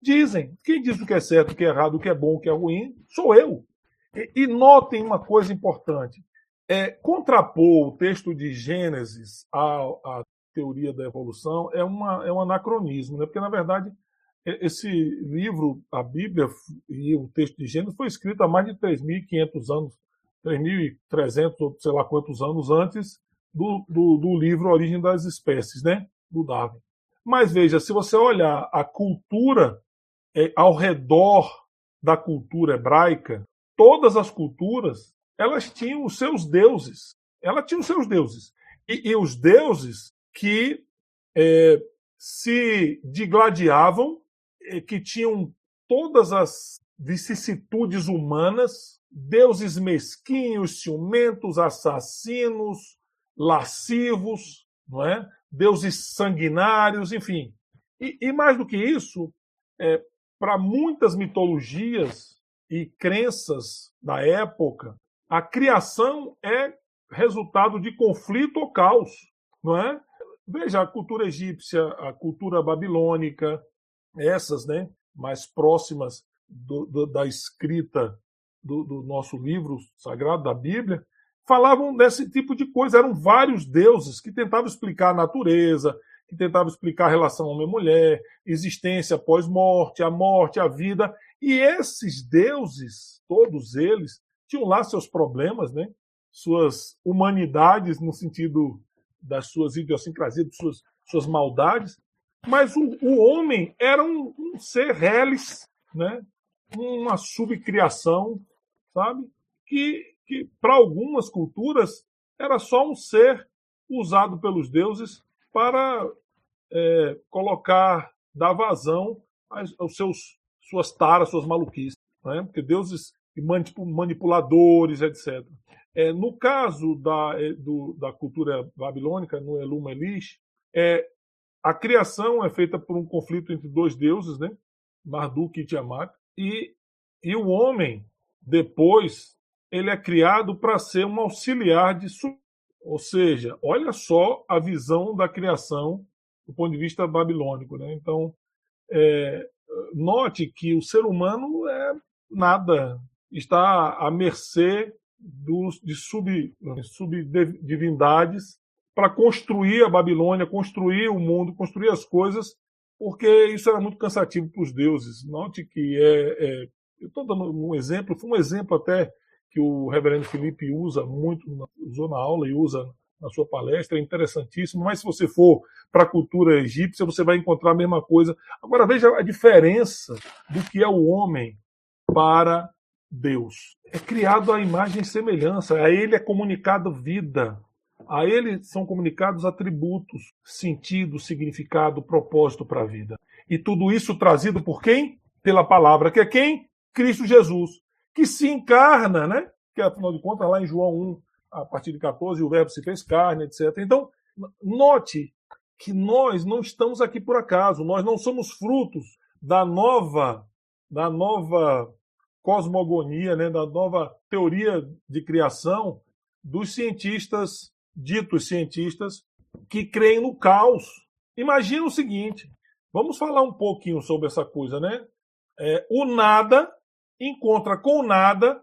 dizem. Quem diz o que é certo, o que é errado, o que é bom, o que é ruim, sou eu. E, e notem uma coisa importante. É, contrapor o texto de Gênesis à, à teoria da evolução é, uma, é um anacronismo, né? porque, na verdade, esse livro, a Bíblia e o texto de Gênesis, foi escrito há mais de 3.500 anos 3.300 ou sei lá quantos anos antes do, do, do, livro Origem das Espécies, né? do Darwin. Mas veja, se você olhar a cultura é, ao redor da cultura hebraica, todas as culturas elas tinham os seus deuses. Ela tinha os seus deuses. E, e os deuses que é, se digladiavam, é, que tinham todas as vicissitudes humanas deuses mesquinhos, ciumentos, assassinos, lascivos, não é? deuses sanguinários, enfim. E, e mais do que isso, é, para muitas mitologias e crenças da época, a criação é resultado de conflito ou caos, não é? Veja a cultura egípcia, a cultura babilônica, essas, né, mais próximas do, do, da escrita do, do, nosso livro sagrado, da Bíblia, falavam desse tipo de coisa. Eram vários deuses que tentavam explicar a natureza, que tentavam explicar a relação homem-mulher, existência após morte, a morte, a vida. E esses deuses, todos eles, tinham lá seus problemas, né? suas humanidades, no sentido das suas idiosincrasias, suas, suas maldades, mas o, o homem era um, um ser reles, né? Uma subcriação, sabe? Que, que para algumas culturas era só um ser usado pelos deuses para é, colocar, dar vazão aos seus suas taras, suas maluquices, né? porque deuses manipuladores, etc. É, no caso da, é, do, da cultura babilônica, no Eluma Elish, é, a criação é feita por um conflito entre dois deuses, né? Marduk e Tiamat, e, e o homem, depois, ele é criado para ser um auxiliar de ou seja, olha só a visão da criação do ponto de vista babilônico. Né? Então, é, note que o ser humano é nada, está à mercê dos, de sub, subdivindades para construir a Babilônia, construir o mundo, construir as coisas, porque isso era muito cansativo para os deuses. Note que é, é eu estou dando um exemplo, foi um exemplo até que o reverendo Felipe usa muito, usou na aula e usa na sua palestra, é interessantíssimo, mas se você for para a cultura egípcia, você vai encontrar a mesma coisa. Agora veja a diferença do que é o homem para Deus. É criado à imagem e semelhança, a ele é comunicado vida, a ele são comunicados atributos, sentido, significado, propósito para a vida. E tudo isso trazido por quem? Pela palavra, que é quem? Cristo Jesus, que se encarna, né? Que afinal de contas, lá em João 1, a partir de 14, o verbo se fez carne, etc. Então, note que nós não estamos aqui por acaso, nós não somos frutos da nova da nova cosmogonia, né, da nova teoria de criação dos cientistas, ditos cientistas, que creem no caos. Imagina o seguinte: vamos falar um pouquinho sobre essa coisa, né? É, o nada encontra com o nada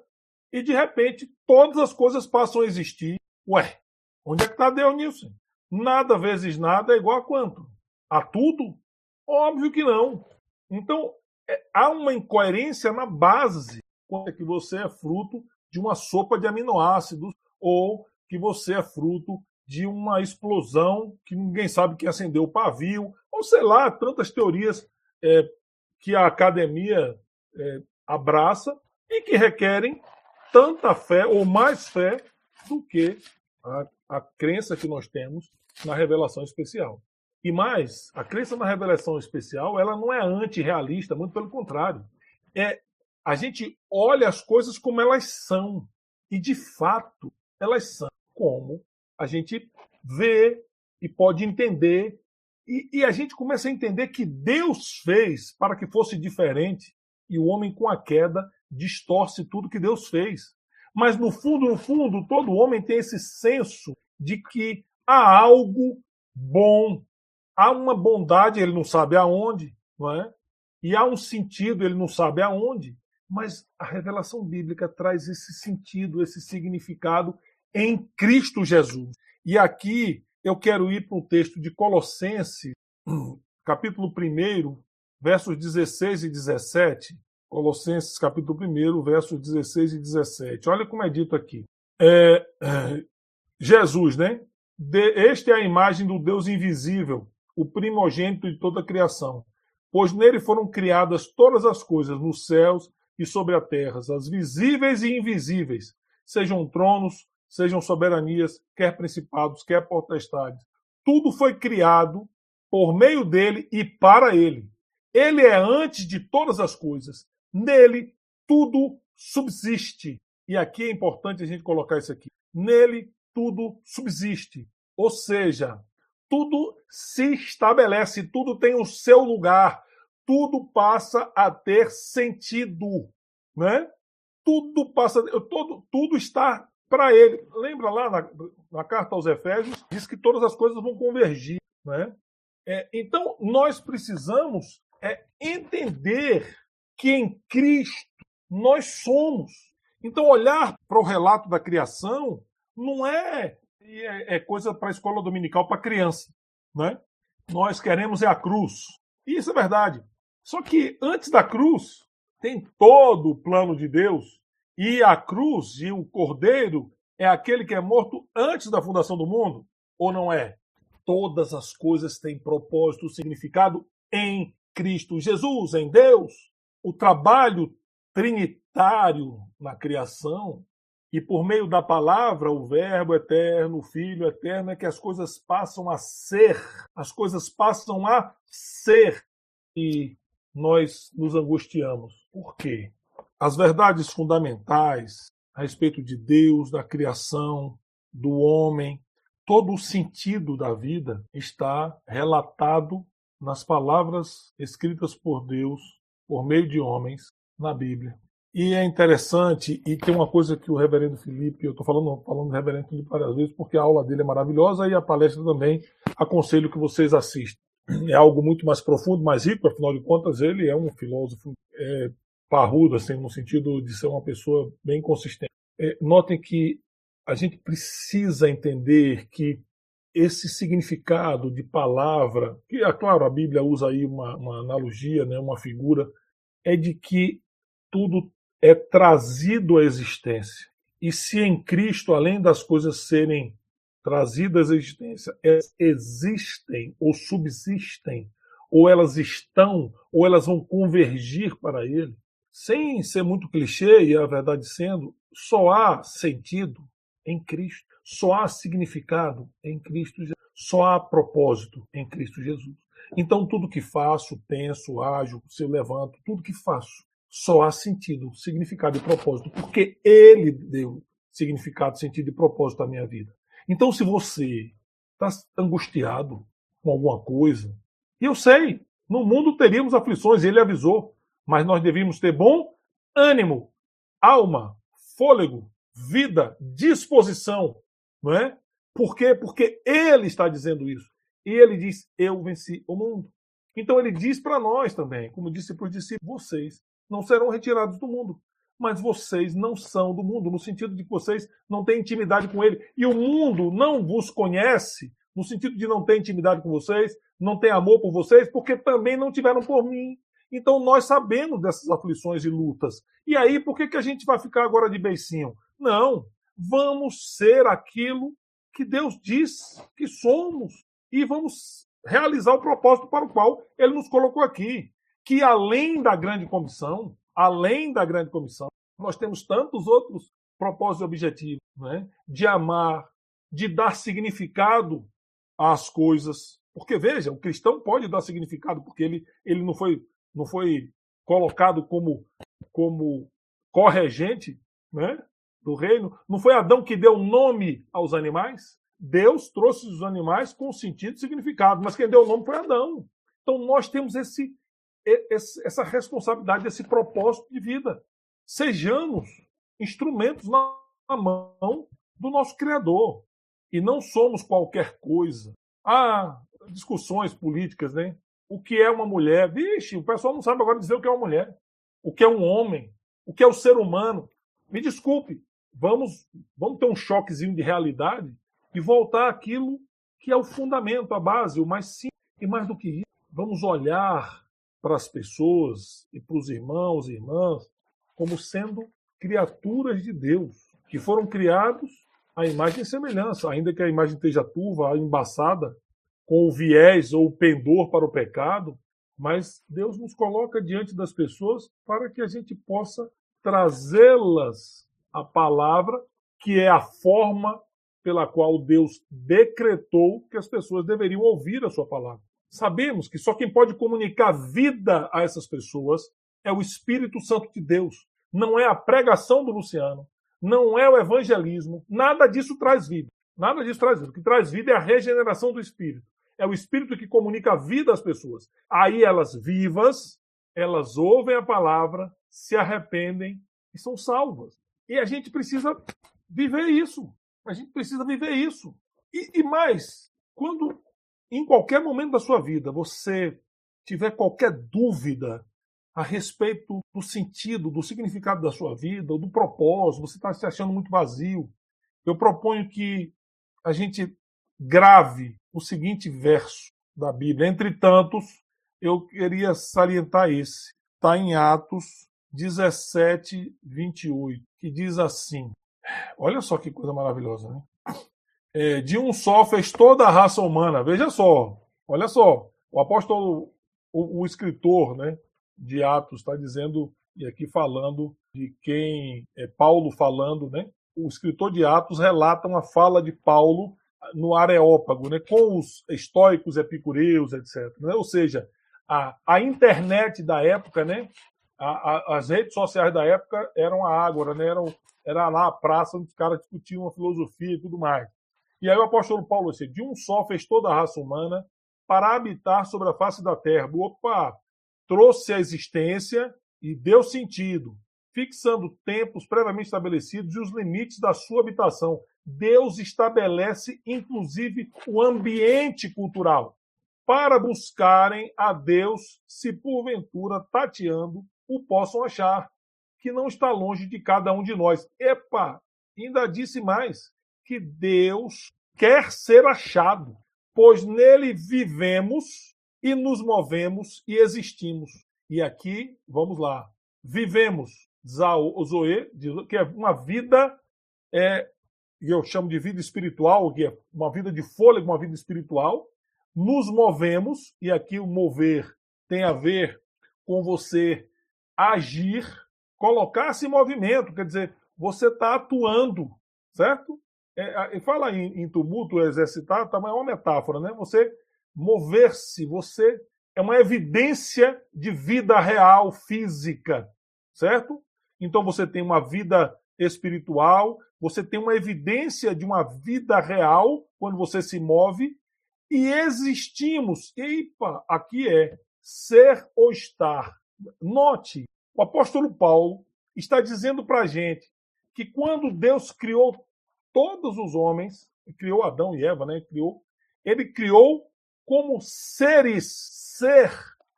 e de repente todas as coisas passam a existir. Ué, onde é que está Deus nisso? Nada vezes nada é igual a quanto? A tudo? Óbvio que não. Então, é, há uma incoerência na base quando é que você é fruto de uma sopa de aminoácidos ou que você é fruto de uma explosão que ninguém sabe quem acendeu o pavio, ou sei lá, tantas teorias é, que a academia é, abraça e que requerem tanta fé ou mais fé do que a, a crença que nós temos na revelação especial. E mais, a crença na revelação especial, ela não é antirrealista, muito pelo contrário. É a gente olha as coisas como elas são. E de fato, elas são como a gente vê e pode entender. E, e, a gente começa a entender que Deus fez para que fosse diferente. E o homem, com a queda, distorce tudo que Deus fez. Mas no fundo, no fundo, todo homem tem esse senso de que há algo bom, há uma bondade, ele não sabe aonde, não é? E há um sentido, ele não sabe aonde, mas a revelação bíblica traz esse sentido, esse significado em Cristo Jesus. E aqui eu quero ir para o texto de Colossenses, *clears throat* capítulo 1, versos 16 e 17, Colossenses capítulo 1, versos 16 e 17. Olha como é dito aqui. É, é, Jesus, né? De, este é a imagem do Deus invisível, o primogênito de toda a criação. Pois nele foram criadas todas as coisas, nos céus e sobre a terra, as visíveis e invisíveis, sejam tronos, sejam soberanias, quer principados, quer potestades. Tudo foi criado por meio dele e para ele. Ele é antes de todas as coisas Nele tudo subsiste. E aqui é importante a gente colocar isso aqui. Nele tudo subsiste. Ou seja, tudo se estabelece, tudo tem o seu lugar, tudo passa a ter sentido, né? Tudo passa, todo, tudo está para ele. Lembra lá na, na, carta aos Efésios, diz que todas as coisas vão convergir, né? É, então nós precisamos é, entender que em Cristo nós somos. Então olhar para o relato da criação não é é, é coisa para a escola dominical para criança, né? Nós queremos é a cruz. Isso é verdade. Só que antes da cruz tem todo o plano de Deus e a cruz e o cordeiro é aquele que é morto antes da fundação do mundo ou não é? Todas as coisas têm propósito, significado em Cristo Jesus, em Deus. O trabalho trinitário na criação e por meio da palavra, o Verbo eterno, o Filho eterno, é que as coisas passam a ser, as coisas passam a ser. E nós nos angustiamos. Por quê? As verdades fundamentais a respeito de Deus, da criação, do homem, todo o sentido da vida está relatado nas palavras escritas por Deus, por meio de homens, na Bíblia. E é interessante, e tem uma coisa que o reverendo Felipe, eu estou falando, falando do reverendo Felipe várias vezes, porque a aula dele é maravilhosa e a palestra também, aconselho que vocês assistam. É algo muito mais profundo, mais rico, afinal de contas, ele é um filósofo é, parrudo, assim, no sentido de ser uma pessoa bem consistente. É, notem que a gente precisa entender que esse significado de palavra, que, é claro, a Bíblia usa aí uma, uma analogia, né, uma figura, é de que tudo é trazido à existência. E se em Cristo, além das coisas serem trazidas à existência, elas existem ou subsistem, ou elas estão, ou elas vão convergir para Ele, sem ser muito clichê, e a verdade sendo, só há sentido em Cristo, só há significado em Cristo Jesus, só há propósito em Cristo Jesus. Então, tudo que faço, penso, ajo, se eu levanto, tudo que faço, só há sentido, significado e propósito, porque Ele deu significado, sentido e propósito à minha vida. Então, se você está angustiado com alguma coisa, e eu sei, no mundo teríamos aflições, ele avisou, mas nós devíamos ter bom ânimo, alma, fôlego, vida, disposição, não é? Por quê? Porque ele está dizendo isso. E ele diz: Eu venci o mundo. Então ele diz para nós também, como disse para os discípulos, vocês não serão retirados do mundo. Mas vocês não são do mundo, no sentido de que vocês não têm intimidade com ele. E o mundo não vos conhece, no sentido de não ter intimidade com vocês, não tem amor por vocês, porque também não tiveram por mim. Então nós sabemos dessas aflições e lutas. E aí, por que, que a gente vai ficar agora de beicinho? Não. Vamos ser aquilo que Deus diz que somos. E vamos realizar o propósito para o qual Ele nos colocou aqui que além da grande comissão, além da grande comissão, nós temos tantos outros propósitos e objetivos, né? de amar, de dar significado às coisas. Porque veja, o cristão pode dar significado, porque ele, ele não, foi, não foi colocado como, como corregente né, do reino. Não foi Adão que deu nome aos animais. Deus trouxe os animais com sentido e significado, mas quem deu nome foi Adão. Então nós temos esse, essa responsabilidade, esse propósito de vida. Sejamos instrumentos na mão do nosso Criador. E não somos qualquer coisa. Há discussões políticas, né? O que é uma mulher? Vixe, o pessoal não sabe agora dizer o que é uma mulher. O que é um homem? O que é o ser humano? Me desculpe, vamos, vamos ter um choquezinho de realidade e voltar àquilo que é o fundamento, a base, o mais simples. E mais do que isso, vamos olhar para as pessoas e para os irmãos e irmãs como sendo criaturas de Deus, que foram criados à imagem e semelhança, ainda que a imagem esteja turva, embaçada, com o viés ou o pendor para o pecado, mas Deus nos coloca diante das pessoas para que a gente possa trazê-las a palavra, que é a forma pela qual Deus decretou que as pessoas deveriam ouvir a sua palavra. Sabemos que só quem pode comunicar vida a essas pessoas é o Espírito Santo de Deus. Não é a pregação do Luciano, não é o evangelismo, nada disso traz vida. Nada disso traz vida. O que traz vida é a regeneração do Espírito. É o Espírito que comunica a vida às pessoas. Aí elas vivas, elas ouvem a palavra, se arrependem e são salvas. E a gente precisa viver isso. A gente precisa viver isso. E, e mais, quando em qualquer momento da sua vida você tiver qualquer dúvida a respeito do sentido, do significado da sua vida, ou do propósito, você está se achando muito vazio, eu proponho que a gente grave o seguinte verso da Bíblia. Entre tantos, eu queria salientar esse. Está em Atos 17, 28, que diz assim: olha só que coisa maravilhosa, né? É, de um só fez toda a raça humana. Veja só, olha só, o apóstolo, o, o escritor, né, de Atos está dizendo e aqui falando de quem é Paulo falando, né? O escritor de Atos relata uma fala de Paulo no Areópago, né? Com os estoicos, epicureus, etc. Né? Ou seja, a, a internet da época, né? A, a, as redes sociais da época eram a ágora, né? Eram, era lá a praça onde os caras discutiam a filosofia e tudo mais. E aí o apóstolo Paulo disse, de um só fez toda a raça humana para habitar sobre a face da terra. Opa, trouxe a existência e deu sentido, fixando tempos previamente estabelecidos e os limites da sua habitação. Deus estabelece, inclusive, o ambiente cultural para buscarem a Deus, se porventura, tateando, o possam achar, que não está longe de cada um de nós. Epa, ainda disse mais, que Deus quer ser achado, pois nele vivemos e nos movemos e existimos. E aqui, vamos lá, vivemos, Zoe, que é uma vida, é, eu chamo de vida espiritual, que é uma vida de fôlego, uma vida espiritual, nos movemos, e aqui o mover tem a ver com você agir, colocar-se em movimento, quer dizer, você está atuando, certo? É, fala em, em tumulto, exercitar, também é uma metáfora, né? Você mover-se, você é uma evidência de vida real, física, certo? Então você tem uma vida espiritual, você tem uma evidência de uma vida real quando você se move e existimos. Epa, aqui é ser ou estar. Note, o apóstolo Paulo está dizendo para a gente que quando Deus criou todos os homens, criou Adão e Eva, né? Criou, ele criou como seres, ser.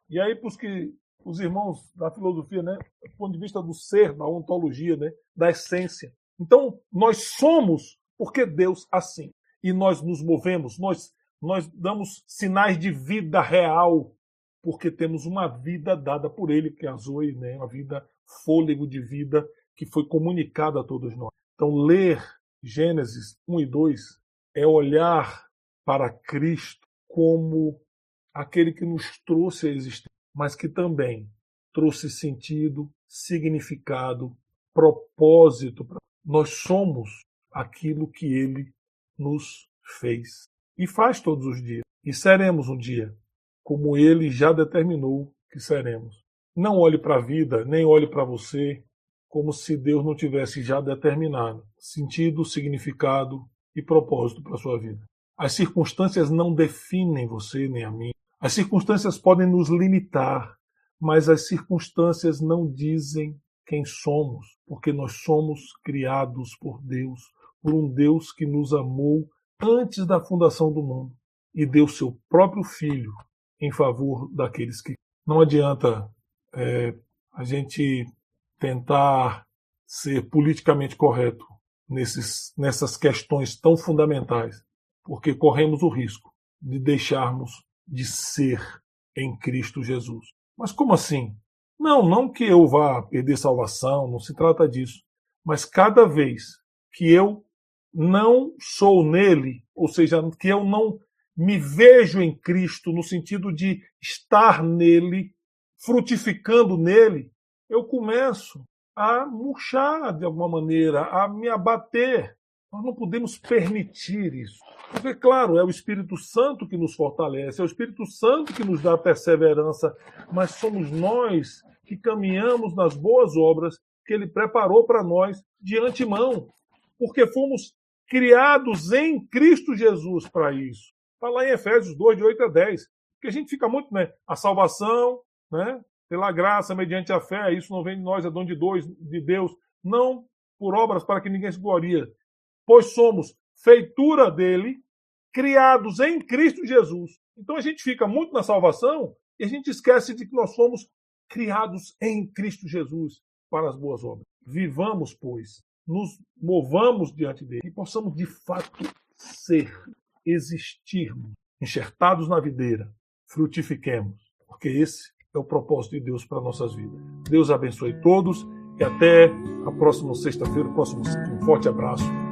E aí, para os que os irmãos da filosofia, né, do ponto de vista do ser, da ontologia, né, da essência. Então, nós somos porque Deus assim. E nós nos movemos, nós, nós damos sinais de vida real, porque temos uma vida dada por Ele, que é a Zoe, né, uma vida, fôlego de vida que foi comunicada a todos nós. Então, ler Gênesis 1 e 2 é olhar para Cristo como aquele que nos trouxe a existência, mas que também trouxe sentido, significado, propósito. Nós somos aquilo que ele nos fez e faz todos os dias. E seremos um dia, como ele já determinou que seremos. Não olhe para a vida, nem olhe para você como se Deus não tivesse já determinado sentido, significado e propósito para sua vida. As circunstâncias não definem você nem a mim. As circunstâncias podem nos limitar, mas as circunstâncias não dizem quem somos, porque nós somos criados por Deus, por um Deus que nos amou antes da fundação do mundo e deu seu próprio Filho em favor daqueles que. Não adianta é, a gente tentar ser politicamente correto nesses, nessas questões tão fundamentais porque corremos o risco de deixarmos de ser em Cristo Jesus. Mas como assim? Não, não que eu vá perder salvação, não se trata disso. Mas cada vez que eu não sou nele, ou seja, que eu não me vejo em Cristo no sentido de estar nele, frutificando nele, eu começo a murchar de alguma maneira, a me abater. Nós não podemos permitir isso. Porque, claro, é o Espírito Santo que nos fortalece, é o Espírito Santo que nos dá perseverança, mas somos nós que caminhamos nas boas obras que ele preparou para nós de antemão, porque fomos criados em Cristo Jesus para isso. Está lá em Efésios 2, de 8 a 10. Porque a gente fica muito, né? A salvação, né? Pela graça, mediante a fé, isso não vem de nós, é dom de, dois, de Deus. Não por obras para que ninguém se gloria. Pois somos feitura dele, criados em Cristo Jesus. Então a gente fica muito na salvação e a gente esquece de que nós somos criados em Cristo Jesus para as boas obras. Vivamos, pois, nos movamos diante dele e possamos de fato ser, existirmos, enxertados na videira, frutifiquemos, porque esse é o propósito de Deus para nossas vidas. Deus abençoe todos e até a próxima sexta-feira, próximo um forte abraço.